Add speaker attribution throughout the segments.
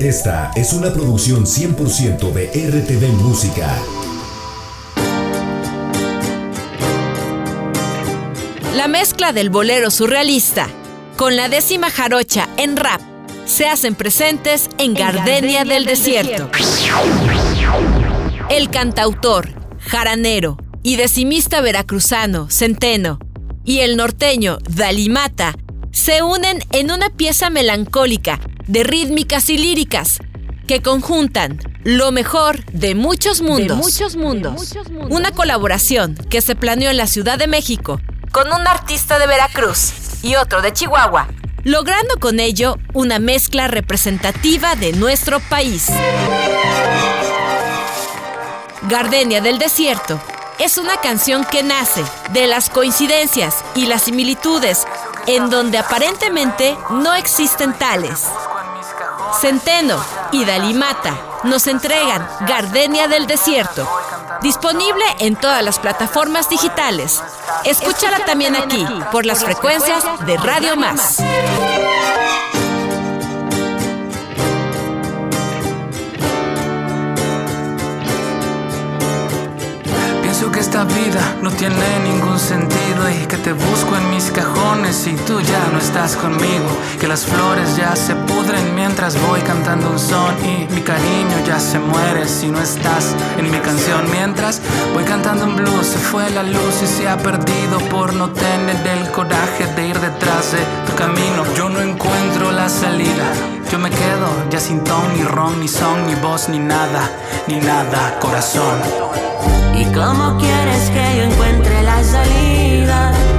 Speaker 1: Esta es una producción 100% de RTV Música.
Speaker 2: La mezcla del bolero surrealista con la décima jarocha en rap se hacen presentes en Gardenia, del, Desierto. El cantautor, jaranero y decimista veracruzano, Centeno, y el norteño, Dalimata, se unen en una pieza melancólica de rítmicas y líricas que conjuntan lo mejor de muchos mundos.
Speaker 3: muchos mundos.
Speaker 2: Una colaboración que se planeó en la Ciudad de México con un artista de Veracruz y otro de Chihuahua, logrando con ello una mezcla representativa de nuestro país. Gardenia del Desierto es una canción que nace de las coincidencias y las similitudes en donde aparentemente no existen tales. Centeno y Dalimata nos entregan Gardenia del Desierto, disponible en todas las plataformas digitales. Escúchala también aquí por las frecuencias de Radio Más.
Speaker 4: Pienso que esta vida no tiene ningún sentido y que te busco en mis cajones y tú ya no estás conmigo. Que las flores ya se pudren mientras voy cantando un son y mi cariño ya se muere si no estás en mi canción. Mientras voy cantando un blues se fue la luz y se ha perdido por no tener el coraje de ir detrás de tu camino. Yo no encuentro la salida. Yo me quedo ya sin ton, ni ron, ni son, ni voz, ni nada, ni nada, corazón.
Speaker 5: ¿Y cómo quieres que yo encuentre la salida?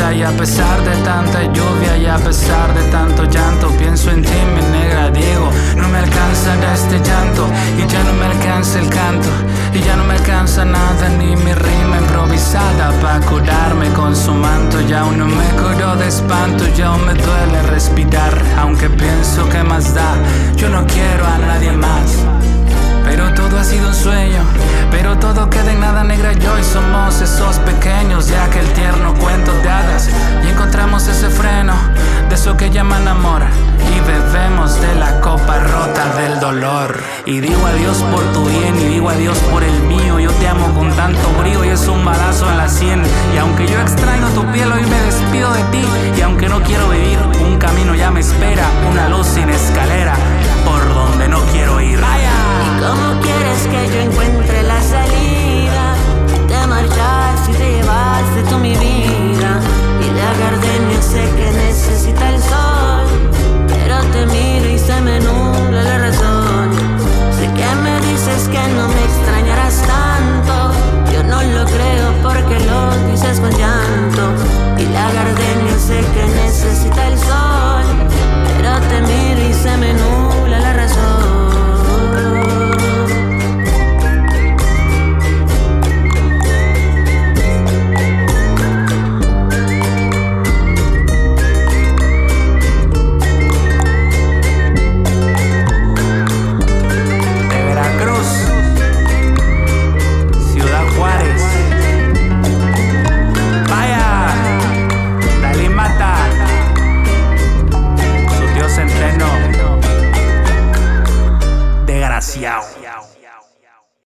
Speaker 5: Y
Speaker 4: a pesar de tanta lluvia y a pesar de tanto llanto, pienso en ti mi negra. Digo, no me alcanza este llanto y ya no me alcanza el canto. Y ya no me alcanza nada ni mi rima improvisada para curarme con su manto. Ya aún no me curo de espanto, ya aún me duele respirar. Aunque pienso que más da, yo no quiero a nadie más. Pero todo ha sido un sueño, pero todo queda en nada negra yo y somos esos pequeños y bebemos de la copa rota del dolor. Y digo adiós por tu bien y digo adiós por el mío. Yo te amo con tanto brío y es un balazo en la sien. Y aunque yo extraño tu piel hoy me despido de ti. Y aunque no quiero vivir